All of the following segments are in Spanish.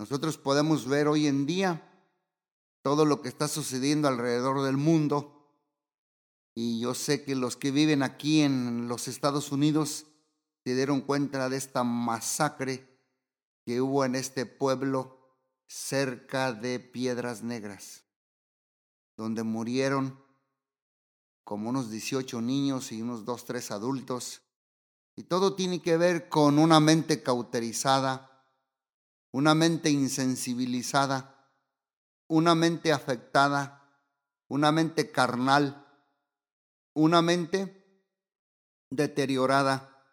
Nosotros podemos ver hoy en día todo lo que está sucediendo alrededor del mundo y yo sé que los que viven aquí en los Estados Unidos se dieron cuenta de esta masacre que hubo en este pueblo cerca de Piedras Negras, donde murieron como unos 18 niños y unos 2, 3 adultos. Y todo tiene que ver con una mente cauterizada, una mente insensibilizada, una mente afectada, una mente carnal, una mente deteriorada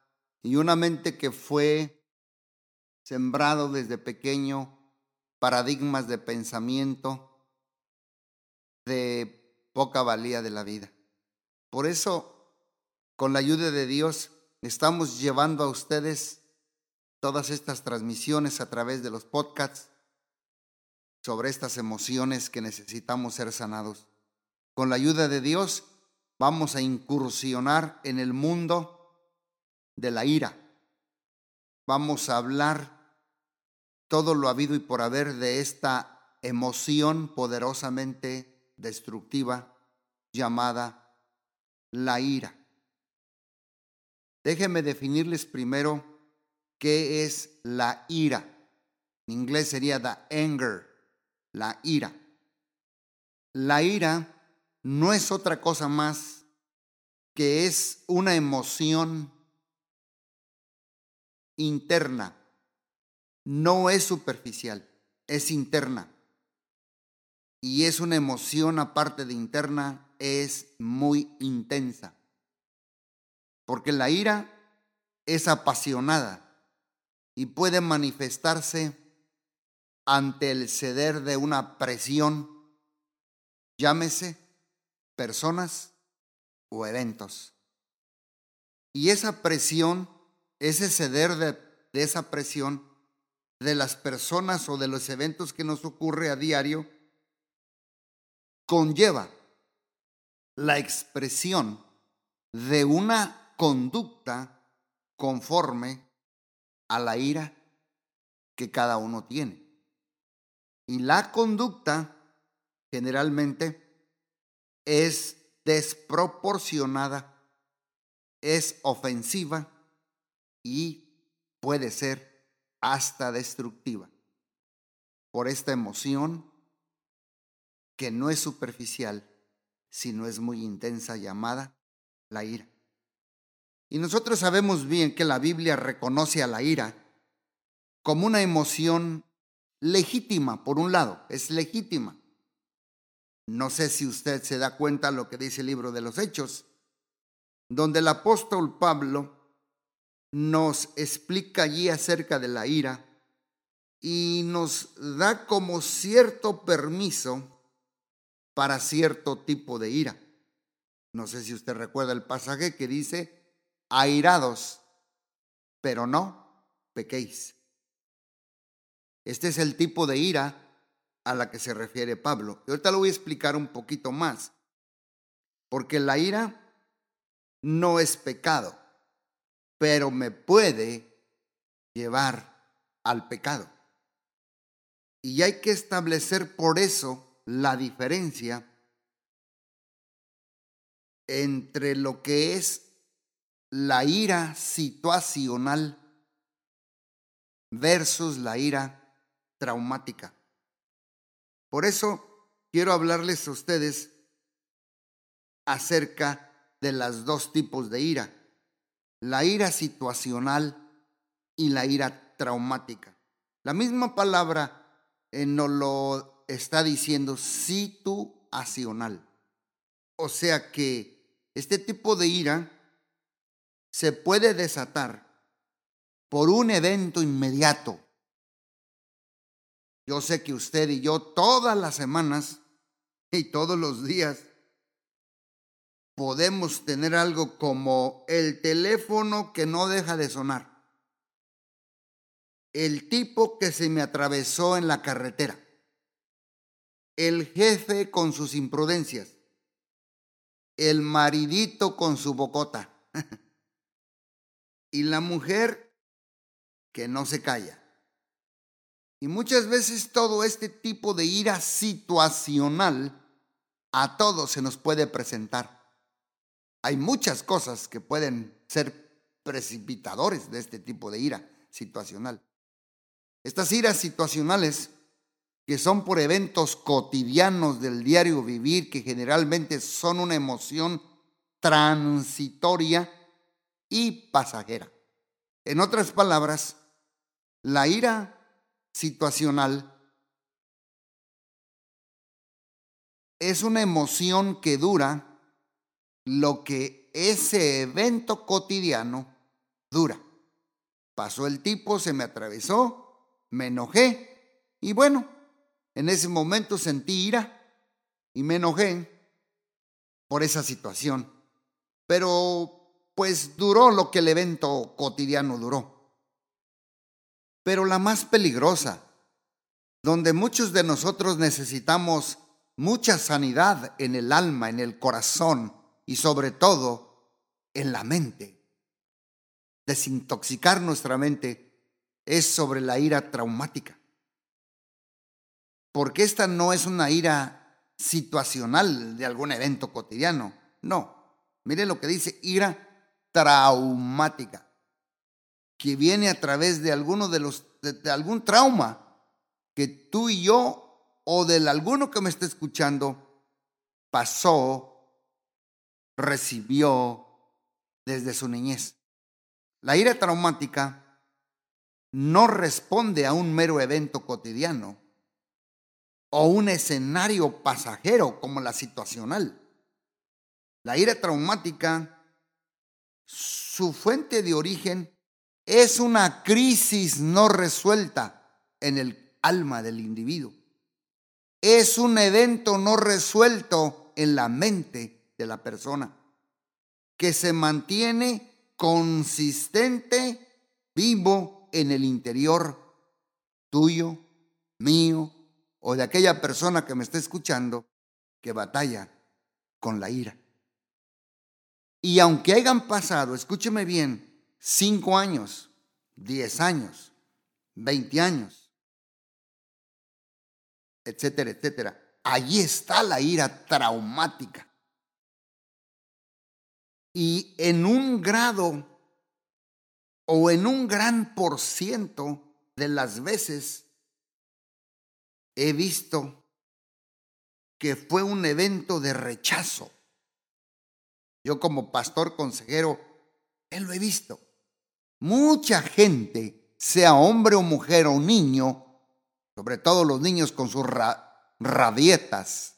y una mente que fue sembrado desde pequeño paradigmas de pensamiento de poca valía de la vida. Por eso, con la ayuda de Dios, estamos llevando a ustedes todas estas transmisiones a través de los podcasts sobre estas emociones que necesitamos ser sanados. Con la ayuda de Dios vamos a incursionar en el mundo de la ira. Vamos a hablar todo lo habido y por haber de esta emoción poderosamente destructiva llamada la ira. Déjenme definirles primero qué es la ira. En inglés sería the anger, la ira. La ira no es otra cosa más que es una emoción interna no es superficial, es interna. Y es una emoción aparte de interna, es muy intensa. Porque la ira es apasionada y puede manifestarse ante el ceder de una presión, llámese personas o eventos. Y esa presión, ese ceder de, de esa presión, de las personas o de los eventos que nos ocurre a diario conlleva la expresión de una conducta conforme a la ira que cada uno tiene. Y la conducta generalmente es desproporcionada, es ofensiva y puede ser hasta destructiva por esta emoción que no es superficial, sino es muy intensa llamada la ira. Y nosotros sabemos bien que la Biblia reconoce a la ira como una emoción legítima, por un lado, es legítima. No sé si usted se da cuenta lo que dice el libro de los Hechos, donde el apóstol Pablo nos explica allí acerca de la ira y nos da como cierto permiso para cierto tipo de ira. No sé si usted recuerda el pasaje que dice, airados, pero no pequéis. Este es el tipo de ira a la que se refiere Pablo. Y ahorita lo voy a explicar un poquito más, porque la ira no es pecado pero me puede llevar al pecado. Y hay que establecer por eso la diferencia entre lo que es la ira situacional versus la ira traumática. Por eso quiero hablarles a ustedes acerca de las dos tipos de ira la ira situacional y la ira traumática. La misma palabra eh, nos lo está diciendo situacional. O sea que este tipo de ira se puede desatar por un evento inmediato. Yo sé que usted y yo todas las semanas y todos los días podemos tener algo como el teléfono que no deja de sonar, el tipo que se me atravesó en la carretera, el jefe con sus imprudencias, el maridito con su bocota y la mujer que no se calla. Y muchas veces todo este tipo de ira situacional a todos se nos puede presentar. Hay muchas cosas que pueden ser precipitadores de este tipo de ira situacional. Estas iras situacionales, que son por eventos cotidianos del diario vivir, que generalmente son una emoción transitoria y pasajera. En otras palabras, la ira situacional es una emoción que dura lo que ese evento cotidiano dura. Pasó el tipo, se me atravesó, me enojé y bueno, en ese momento sentí ira y me enojé por esa situación. Pero pues duró lo que el evento cotidiano duró. Pero la más peligrosa, donde muchos de nosotros necesitamos mucha sanidad en el alma, en el corazón y sobre todo en la mente. Desintoxicar nuestra mente es sobre la ira traumática. Porque esta no es una ira situacional de algún evento cotidiano. No. Mire lo que dice ira traumática que viene a través de alguno de los de, algún trauma que tú y yo o del alguno que me esté escuchando pasó, recibió desde su niñez. La ira traumática no responde a un mero evento cotidiano o un escenario pasajero como la situacional. La ira traumática, su fuente de origen es una crisis no resuelta en el alma del individuo. Es un evento no resuelto en la mente de la persona que se mantiene consistente, vivo en el interior tuyo, mío o de aquella persona que me está escuchando que batalla con la ira. Y aunque hayan pasado, escúcheme bien, cinco años, diez años, veinte años, etcétera, etcétera. Allí está la ira traumática. Y en un grado o en un gran por ciento de las veces he visto que fue un evento de rechazo. Yo como pastor consejero, él lo he visto. Mucha gente, sea hombre o mujer o niño, sobre todo los niños con sus rabietas,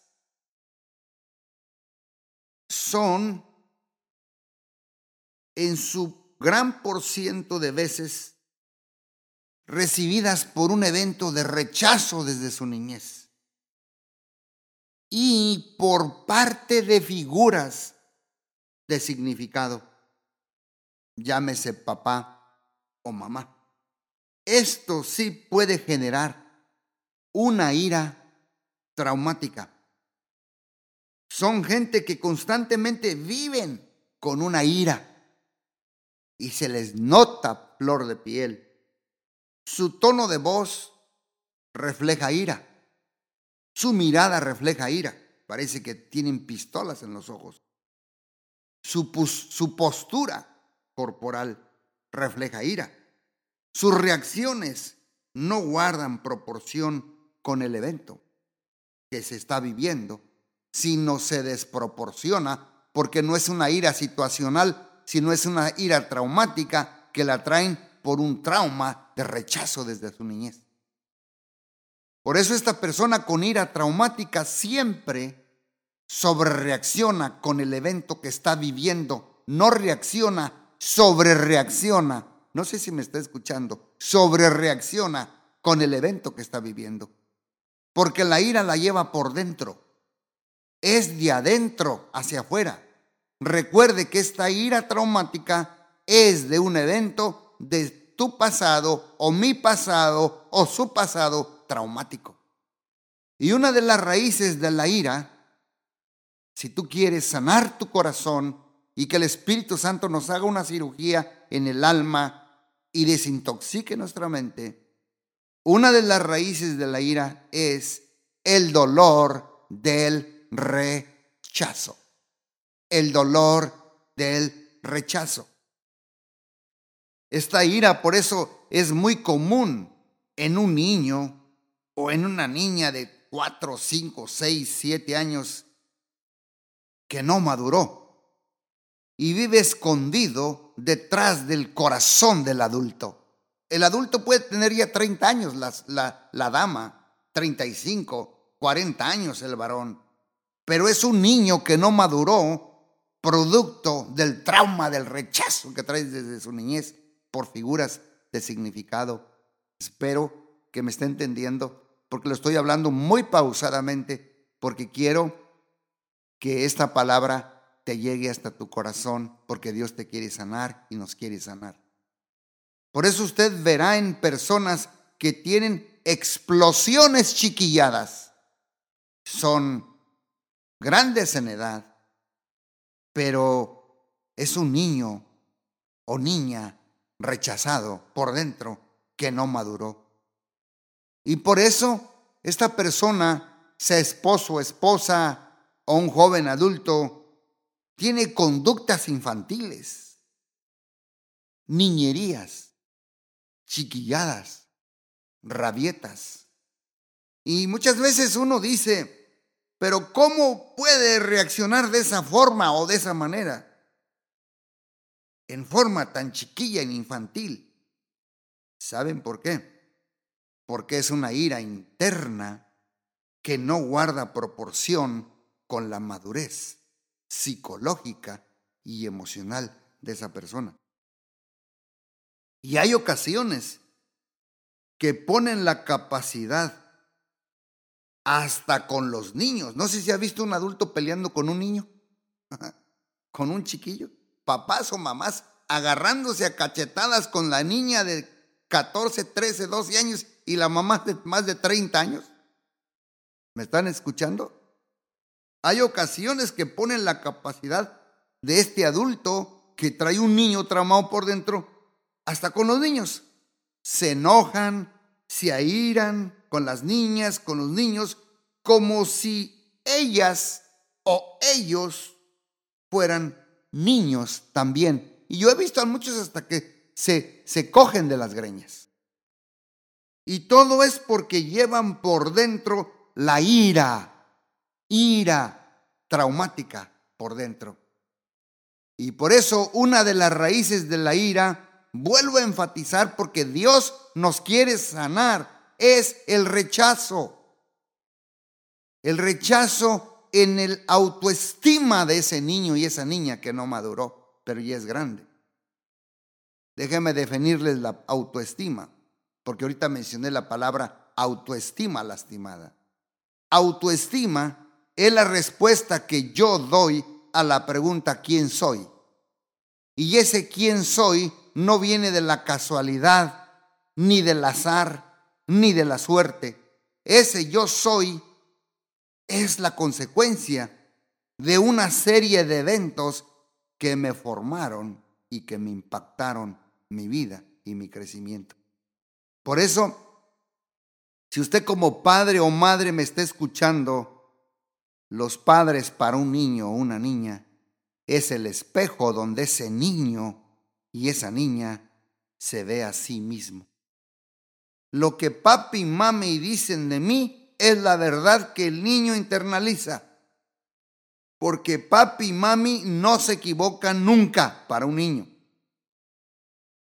son en su gran por ciento de veces recibidas por un evento de rechazo desde su niñez y por parte de figuras de significado llámese papá o mamá. Esto sí puede generar una ira traumática. Son gente que constantemente viven con una ira y se les nota flor de piel. Su tono de voz refleja ira. Su mirada refleja ira. Parece que tienen pistolas en los ojos. Su, postura corporal refleja ira. Sus reacciones no guardan proporción con el evento que se está viviendo, sino se desproporciona porque no es una ira situacional, sino es una ira traumática que la traen por un trauma de rechazo desde su niñez. Por eso esta persona con ira traumática siempre sobrereacciona con el evento que está viviendo, no reacciona sobre reacciona, no sé si me está escuchando, sobre reacciona con el evento que está viviendo. Porque la ira la lleva por dentro, es de adentro hacia afuera. Recuerde que esta ira traumática es de un evento de tu pasado o mi pasado o su pasado traumático. Y una de las raíces de la ira, si tú quieres sanar tu corazón, y que el Espíritu Santo nos haga una cirugía en el alma y desintoxique nuestra mente, Una de las raíces de la ira es el dolor del rechazo. El dolor del rechazo. Esta ira por eso es muy común en un niño o en una niña de 4, 5, 6, 7 años que no maduró y vive escondido detrás del corazón del adulto. El adulto puede tener ya 30 años, la, la, la dama, 35, 40 años el varón, pero es un niño que no maduró producto del trauma, del rechazo que trae desde su niñez por figuras de significado. Espero que me esté entendiendo, porque lo estoy hablando muy pausadamente, porque quiero que esta palabra te llegue hasta tu corazón, porque Dios te quiere sanar y nos quiere sanar. Por eso usted verá en personas que tienen explosiones chiquilladas. Son grandes en edad, pero es un niño o niña rechazado por dentro que no maduró. Y por eso esta persona, sea esposo, esposa o un joven adulto, tiene conductas infantiles, niñerías, chiquilladas, rabietas. Y muchas veces uno dice, pero ¿cómo puede reaccionar de esa forma o de esa manera? En forma tan chiquilla e infantil. ¿Saben por qué? Porque es una ira interna que no guarda proporción con la madurez psicológica y emocional de esa persona. Y hay ocasiones que ponen la capacidad hasta con los niños. No sé si ha visto un adulto peleando con un niño, con un chiquillo, papás o mamás agarrándose a cachetadas con la niña de 14, 13, 12 años y la mamá de más de 30 años. ¿Me están escuchando? Hay ocasiones que ponen la capacidad de este adulto que trae un niño traumado por dentro, hasta con los niños. Se enojan, se airan, con las niñas, con los niños, como si ellas o ellos fueran niños también. Y yo he visto a muchos hasta que se, se cogen de las greñas. Y todo es porque llevan por dentro la ira, ira traumática por dentro. Y por eso una de las raíces de la ira, vuelvo a enfatizar porque Dios nos quiere sanar es el rechazo. El rechazo en el autoestima de ese niño y esa niña que no maduró, pero ya es grande. Déjenme definirles la autoestima, porque ahorita mencioné la palabra autoestima lastimada. Autoestima es la respuesta que yo doy a la pregunta ¿quién soy? Y ese quién soy no viene de la casualidad ni del azar ni de la suerte. Ese yo soy es la consecuencia de una serie de eventos que me formaron y que me impactaron mi vida y mi crecimiento. Por eso, si usted como padre o madre me está escuchando, los padres para un niño o una niña es el espejo donde ese niño y esa niña se ve a sí mismo. Lo que papi y mami dicen de mí es la verdad que el niño internaliza. Porque papi y mami no se equivocan nunca para un niño.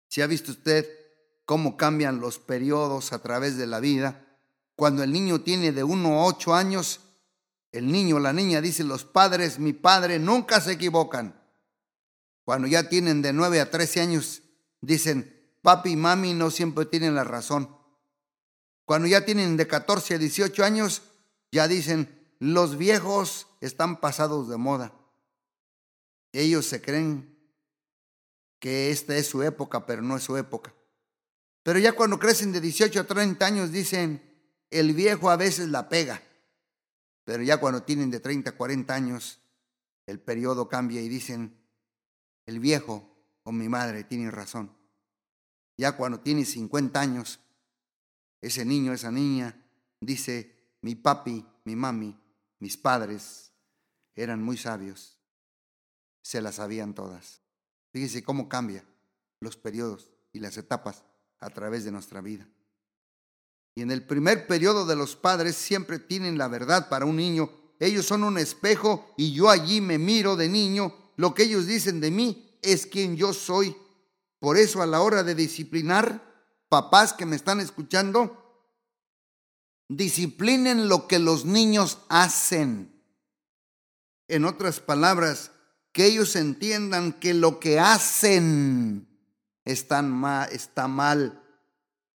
Si ha visto usted cómo cambian los periodos a través de la vida, cuando el niño tiene de 1 a 8 años, el niño o la niña dice, los padres, mi padre, nunca se equivocan. Cuando ya tienen de 9 a 13 años, dicen, papi y mami no siempre tienen la razón. Cuando ya tienen de 14 a 18 años, ya dicen, los viejos están pasados de moda. Ellos se creen que esta es su época, pero no es su época. Pero ya cuando crecen de 18 a 30 años dicen, el viejo a veces la pega. Pero ya cuando tienen de 30 a 40 años, el periodo cambia y dicen, el viejo o mi madre tiene razón. Ya cuando tiene 50 años, ese niño, esa niña, dice, mi papi, mi mami, mis padres eran muy sabios, se las sabían todas. Fíjese cómo cambia los periodos y las etapas a través de nuestra vida. Y en el primer periodo de los padres siempre tienen la verdad para un niño. Ellos son un espejo y yo allí me miro de niño. Lo que ellos dicen de mí es quien yo soy. Por eso a la hora de disciplinar, papás que me están escuchando, disciplinen lo que los niños hacen. En otras palabras, que ellos entiendan que lo que hacen está mal,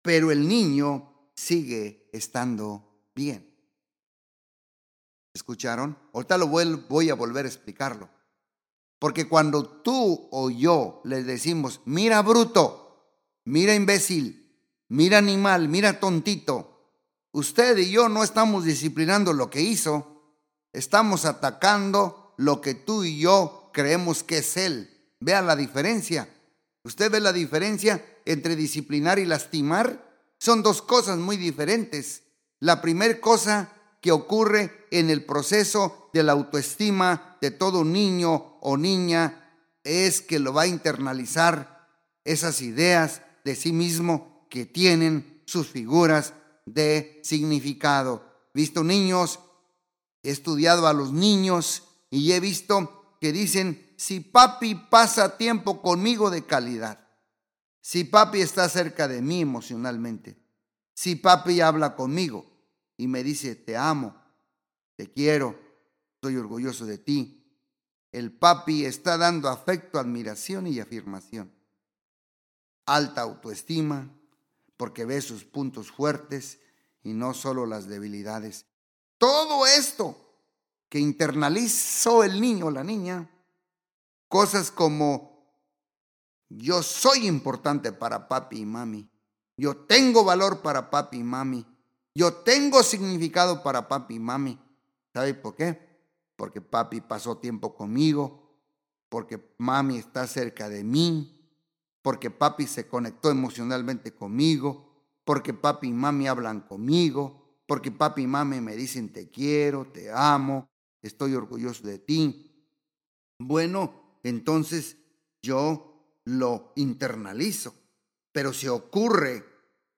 pero el niño sigue estando bien. ¿Escucharon? Ahorita lo voy a volver a explicarlo. Porque cuando tú o yo le decimos, mira bruto, mira imbécil, mira animal, mira tontito, usted y yo no estamos disciplinando lo que hizo, estamos atacando lo que tú y yo creemos que es él. Vea la diferencia. ¿Usted ve la diferencia entre disciplinar y lastimar? Son dos cosas muy diferentes. La primera cosa que ocurre en el proceso de la autoestima de todo niño o niña es que lo va a internalizar esas ideas de sí mismo que tienen sus figuras de significado. Visto niños, he estudiado a los niños y he visto que dicen, si papi pasa tiempo conmigo de calidad, si papi está cerca de mí emocionalmente, si papi habla conmigo y me dice, te amo, te quiero, estoy orgulloso de ti, el papi está dando afecto, admiración y afirmación. Alta autoestima, porque ve sus puntos fuertes y no solo las debilidades. Todo esto que internalizó el niño o la niña Cosas como, yo soy importante para papi y mami. Yo tengo valor para papi y mami. Yo tengo significado para papi y mami. ¿Sabe por qué? Porque papi pasó tiempo conmigo, porque mami está cerca de mí, porque papi se conectó emocionalmente conmigo, porque papi y mami hablan conmigo, porque papi y mami me dicen te quiero, te amo, estoy orgulloso de ti. Bueno, entonces yo lo internalizo. Pero si ocurre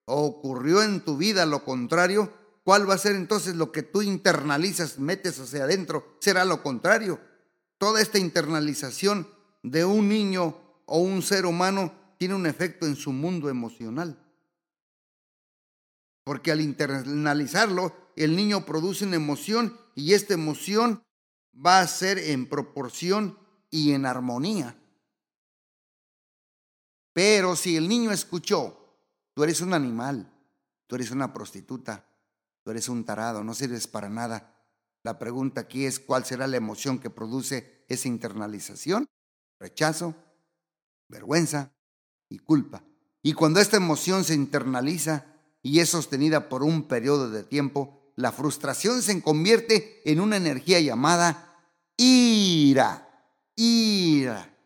o ocurrió en tu vida lo contrario, ¿cuál va a ser entonces lo que tú internalizas, metes hacia adentro? Será lo contrario. Toda esta internalización de un niño o un ser humano tiene un efecto en su mundo emocional. Porque al internalizarlo, el niño produce una emoción y esta emoción va a ser en proporción y en armonía. Pero si el niño escuchó, tú eres un animal, tú eres una prostituta, tú eres un tarado, no sirves para nada. La pregunta aquí es cuál será la emoción que produce esa internalización. Rechazo, vergüenza y culpa. Y cuando esta emoción se internaliza y es sostenida por un periodo de tiempo, la frustración se convierte en una energía llamada ira ira.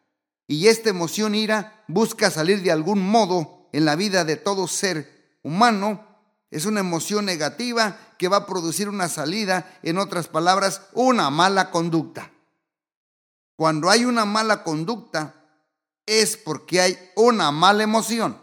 Y esta emoción ira busca salir de algún modo en la vida de todo ser humano. Es una emoción negativa que va a producir una salida, en otras palabras, una mala conducta. Cuando hay una mala conducta es porque hay una mala emoción,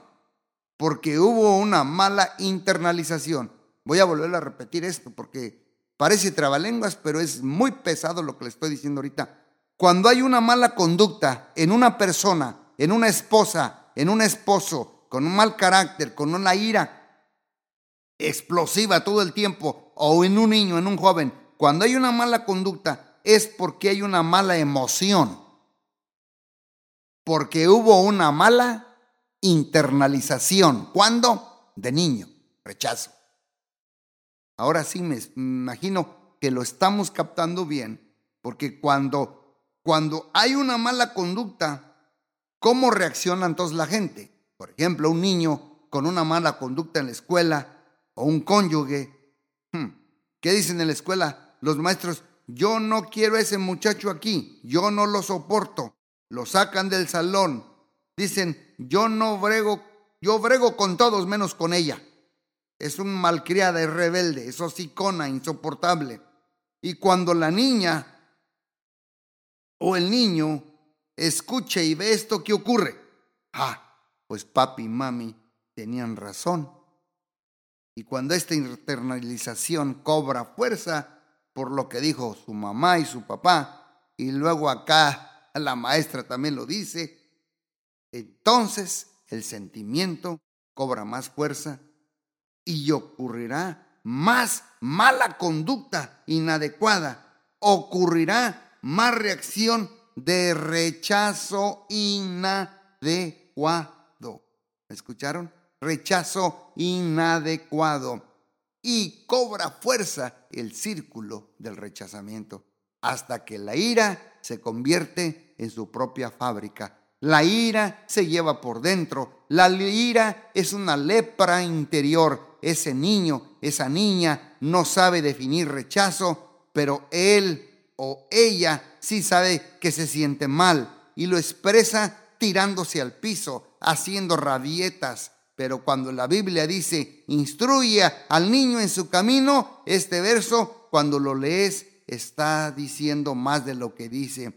porque hubo una mala internalización. Voy a volver a repetir esto porque parece trabalenguas, pero es muy pesado lo que le estoy diciendo ahorita. Cuando hay una mala conducta en una persona, en una esposa, en un esposo, con un mal carácter, con una ira explosiva todo el tiempo, o en un niño, en un joven, cuando hay una mala conducta es porque hay una mala emoción, porque hubo una mala internalización. ¿Cuándo? De niño, rechazo. Ahora sí me imagino que lo estamos captando bien, porque cuando cuando hay una mala conducta, ¿cómo reacciona entonces la gente? Por ejemplo, un niño con una mala conducta en la escuela o un cónyuge. Hmm, ¿Qué dicen en la escuela los maestros? Yo no quiero a ese muchacho aquí, yo no lo soporto. Lo sacan del salón. Dicen, yo no brego, yo brego con todos menos con ella. es un malcriada, es rebelde, es hocicona, insoportable. Y cuando la niña o el niño escucha y ve esto, ¿qué ocurre? Ah, pues papi y mami tenían razón. Y cuando esta internalización cobra fuerza por lo que dijo su mamá y su papá, y luego acá la maestra también lo dice, entonces el sentimiento cobra más fuerza y ocurrirá más mala conducta inadecuada, ocurrirá más reacción de rechazo inadecuado. ¿Escucharon? Rechazo inadecuado. Y cobra fuerza el círculo del rechazamiento hasta que la ira se convierte en su propia fábrica. La ira se lleva por dentro. La ira es una lepra interior. Ese niño, esa niña no sabe definir rechazo, pero él o ella sí sabe que se siente mal y lo expresa tirándose al piso, haciendo rabietas. Pero cuando la Biblia dice, instruye al niño en su camino, este verso, cuando lo lees, está diciendo más de lo que dice.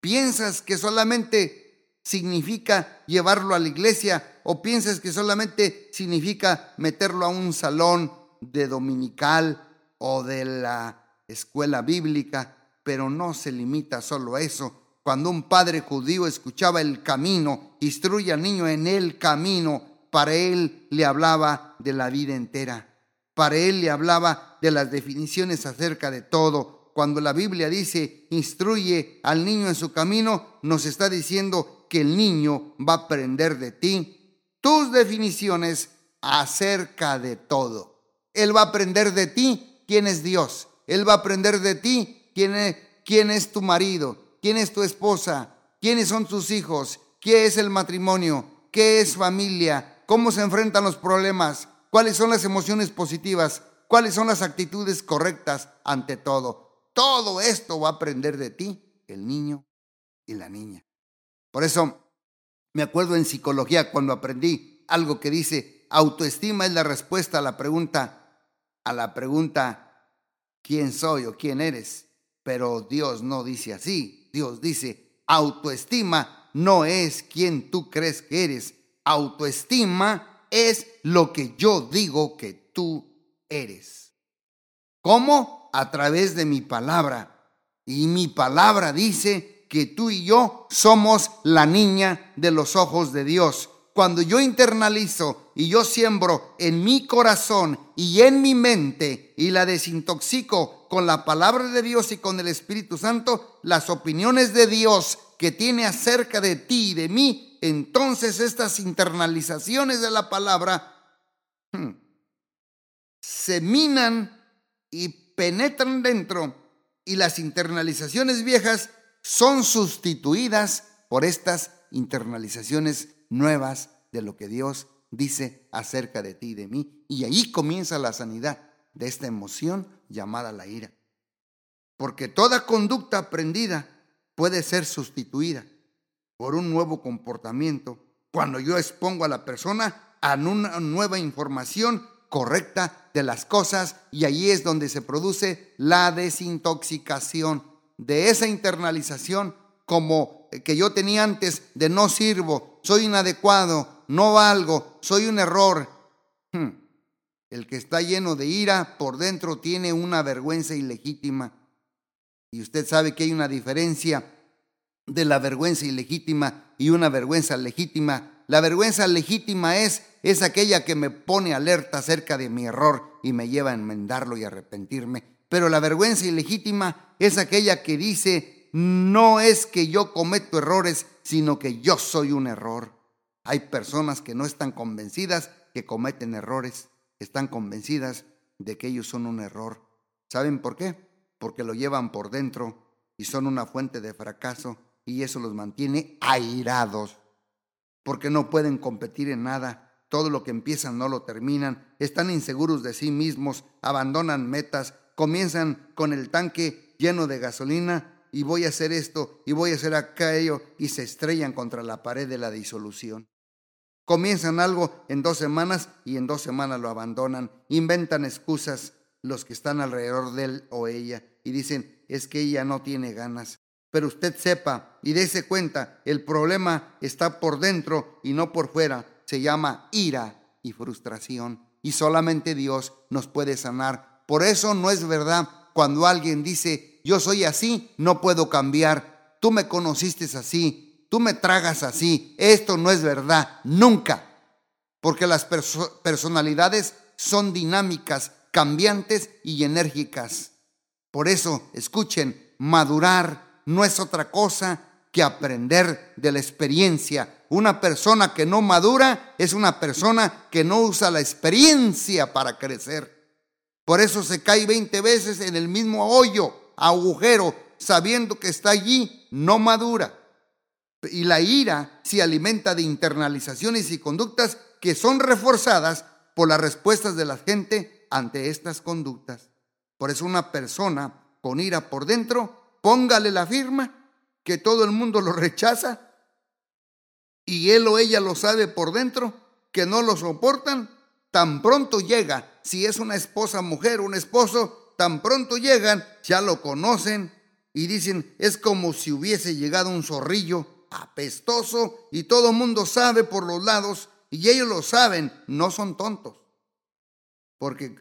¿Piensas que solamente significa llevarlo a la iglesia o piensas que solamente significa meterlo a un salón de dominical o de la escuela bíblica? Pero no se limita solo a eso. Cuando un padre judío escuchaba el camino, instruye al niño en el camino, para él le hablaba de la vida entera. Para él le hablaba de las definiciones acerca de todo. Cuando la Biblia dice, instruye al niño en su camino, nos está diciendo que el niño va a aprender de ti tus definiciones acerca de todo. Él va a aprender de ti quién es Dios. Él va a aprender de ti quién es, tu marido, quién es tu esposa, quiénes son tus hijos, qué es el matrimonio, qué es familia, cómo se enfrentan los problemas, cuáles son las emociones positivas, cuáles son las actitudes correctas ante todo. Todo esto va a aprender de ti el niño y la niña. Por eso me acuerdo en psicología cuando aprendí algo que dice autoestima es la respuesta a la pregunta a la pregunta quién soy o quién eres. Pero Dios no dice así. Dios dice, autoestima no es quien tú crees que eres. Autoestima es lo que yo digo que tú eres. ¿Cómo? A través de mi palabra. Y mi palabra dice que tú y yo somos la niña de los ojos de Dios. Cuando yo internalizo y yo siembro en mi corazón y en mi mente y la desintoxico con la palabra de Dios y con el Espíritu Santo las opiniones de Dios que tiene acerca de ti y de mí, entonces estas internalizaciones de la palabra hmm, se minan y penetran dentro y las internalizaciones viejas son sustituidas por estas internalizaciones nuevas de lo que Dios dice acerca de ti y de mí. Y ahí comienza la sanidad de esta emoción llamada la ira. Porque toda conducta aprendida puede ser sustituida por un nuevo comportamiento cuando yo expongo a la persona a una nueva información correcta de las cosas y ahí es donde se produce la desintoxicación de esa internalización como que yo tenía antes de no sirvo, soy inadecuado, no valgo, soy un error. Hmm. El que está lleno de ira por dentro tiene una vergüenza ilegítima. Y usted sabe que hay una diferencia de la vergüenza ilegítima y una vergüenza legítima. La vergüenza legítima es, es aquella que me pone alerta acerca de mi error y me lleva a enmendarlo y arrepentirme. Pero la vergüenza ilegítima es aquella que dice, no es que yo cometo errores, sino que yo soy un error. Hay personas que no están convencidas que cometen errores están convencidas de que ellos son un error. ¿Saben por qué? Porque lo llevan por dentro y son una fuente de fracaso y eso los mantiene airados. Porque no pueden competir en nada, todo lo que empiezan no lo terminan, están inseguros de sí mismos, abandonan metas, comienzan con el tanque lleno de gasolina y voy a hacer esto y voy a hacer aquello y se estrellan contra la pared de la disolución. Comienzan algo en dos semanas y en dos semanas lo abandonan. Inventan excusas los que están alrededor de él o ella y dicen, es que ella no tiene ganas. Pero usted sepa y dése cuenta, el problema está por dentro y no por fuera. Se llama ira y frustración. Y solamente Dios nos puede sanar. Por eso no es verdad cuando alguien dice, yo soy así, no puedo cambiar. Tú me conociste así, tú me tragas así. Esto no es verdad, nunca. Porque las personalidades son dinámicas, cambiantes y enérgicas. Por eso, escuchen, madurar no es otra cosa que aprender de la experiencia. Una persona que no madura es una persona que no usa la experiencia para crecer. Por eso se cae 20 veces en el mismo hoyo, agujero, sabiendo que está allí, no madura. Y la ira se alimenta de internalizaciones y conductas que son reforzadas por las respuestas de la gente ante estas conductas. Por eso una persona con ira por dentro, póngale la firma que todo el mundo lo rechaza y él o ella lo sabe por dentro, que no lo soportan, tan pronto llega, si es una esposa mujer, un esposo, tan pronto llegan, ya lo conocen y dicen, es como si hubiese llegado un zorrillo apestoso y todo mundo sabe por los lados y ellos lo saben, no son tontos. Porque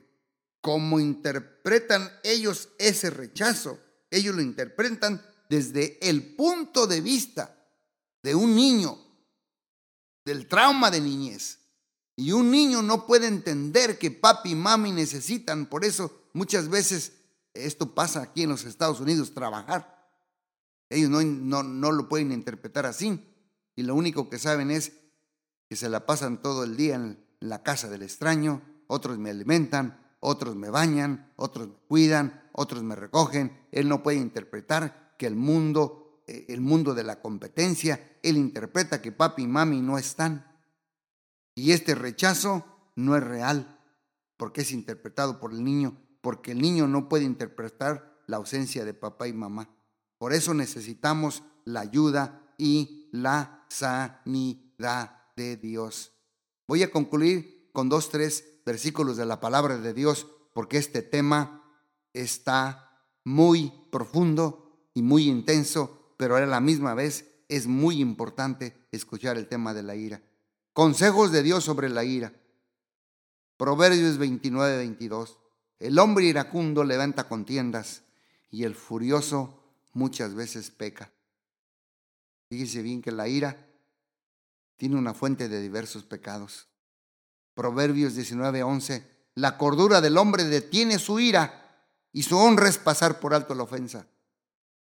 como interpretan ellos ese rechazo, ellos lo interpretan desde el punto de vista de un niño, del trauma de niñez. Y un niño no puede entender que papi y mami necesitan, por eso muchas veces esto pasa aquí en los Estados Unidos, trabajar. Ellos no, no, lo pueden interpretar así. Y lo único que saben es que se la pasan todo el día en la casa del extraño, otros me alimentan, otros me bañan, otros me cuidan, otros me recogen. Él no puede interpretar que el mundo, eh, el mundo de la competencia, él interpreta que papi y mami no están. Y este rechazo no es real, porque es interpretado por el niño, porque el niño no puede interpretar la ausencia de papá y mamá. Por eso necesitamos la ayuda y la sanidad de Dios. Voy a concluir con dos, tres versículos de la palabra de Dios, porque este tema está muy profundo y muy intenso, pero a la misma vez es muy importante escuchar el tema de la ira. Consejos de Dios sobre la ira. Proverbios 29, 22. El hombre iracundo levanta contiendas y el furioso muchas veces peca. Fíjese bien que la ira tiene una fuente de diversos pecados. Proverbios 19:11, la cordura del hombre detiene su ira y su honra es pasar por alto la ofensa.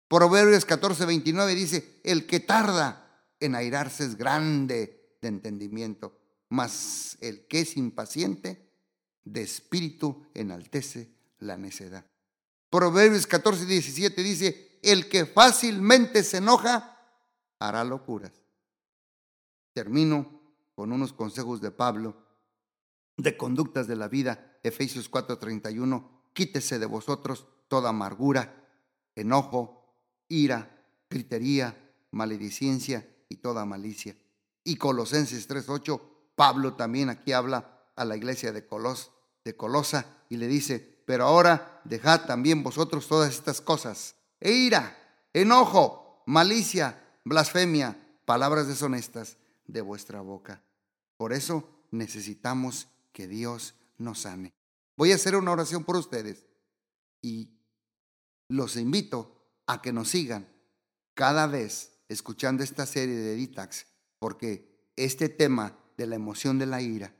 Proverbios 14:29 dice, el que tarda en airarse es grande de entendimiento, mas el que es impaciente de espíritu enaltece la necedad. Proverbios 14:17 dice, el que fácilmente se enoja hará locuras. Termino con unos consejos de Pablo de conductas de la vida, Efesios 4:31, quítese de vosotros toda amargura, enojo, ira, gritería, maledicencia y toda malicia. Y Colosenses 3:8, Pablo también aquí habla a la iglesia de Colos, de Colosa y le dice, "Pero ahora dejad también vosotros todas estas cosas: e ira, enojo, malicia, blasfemia, palabras deshonestas de vuestra boca. Por eso necesitamos que Dios nos sane. Voy a hacer una oración por ustedes y los invito a que nos sigan cada vez escuchando esta serie de Ditax, porque este tema de la emoción de la ira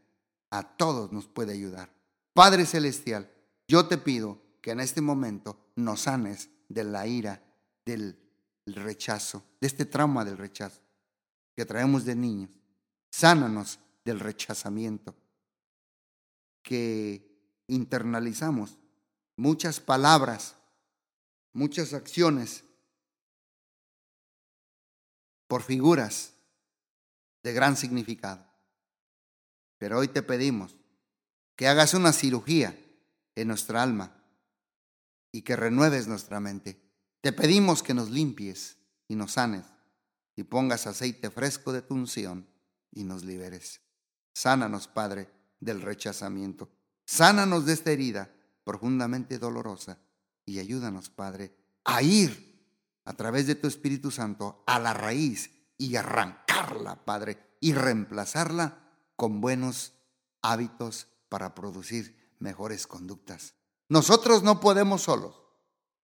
a todos nos puede ayudar. Padre Celestial, yo te pido que en este momento nos sanes de la ira, del rechazo, de este trauma del rechazo que traemos de niños. Sánanos del rechazamiento que internalizamos. Muchas palabras, muchas acciones por figuras de gran significado. Pero hoy te pedimos que hagas una cirugía en nuestra alma y que renueves nuestra mente. Te pedimos que nos limpies y nos sanes y pongas aceite fresco de tu unción y nos liberes. Sánanos, Padre, del rechazamiento. Sánanos de esta herida profundamente dolorosa y ayúdanos, Padre, a ir a través de tu Espíritu Santo a la raíz y arrancarla, Padre, y reemplazarla con buenos hábitos para producir mejores conductas. Nosotros no podemos solos,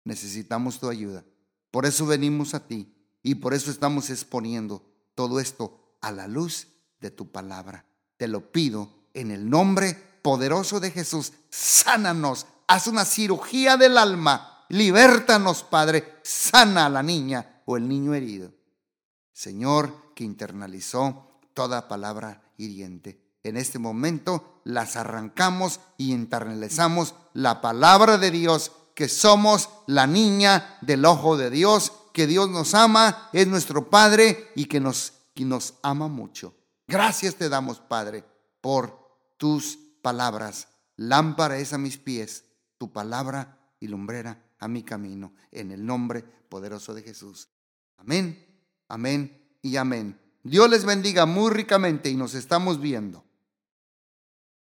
necesitamos tu ayuda. Por eso venimos a ti y por eso estamos exponiendo todo esto a la luz de tu palabra. Te lo pido en el nombre poderoso de Jesús. Sánanos, haz una cirugía del alma, libértanos, Padre, sana a la niña o el niño herido. Señor, que internalizó toda palabra En este momento las arrancamos y internalizamos la palabra de Dios, que somos la niña del ojo de Dios, que Dios nos ama, es nuestro Padre y que nos, que nos ama mucho. Gracias te damos, Padre, por tus palabras. Lámpara es a mis pies, tu palabra y lumbrera a mi camino, en el nombre poderoso de Jesús. Amén, amén y amén. Dios les bendiga muy ricamente y nos estamos viendo.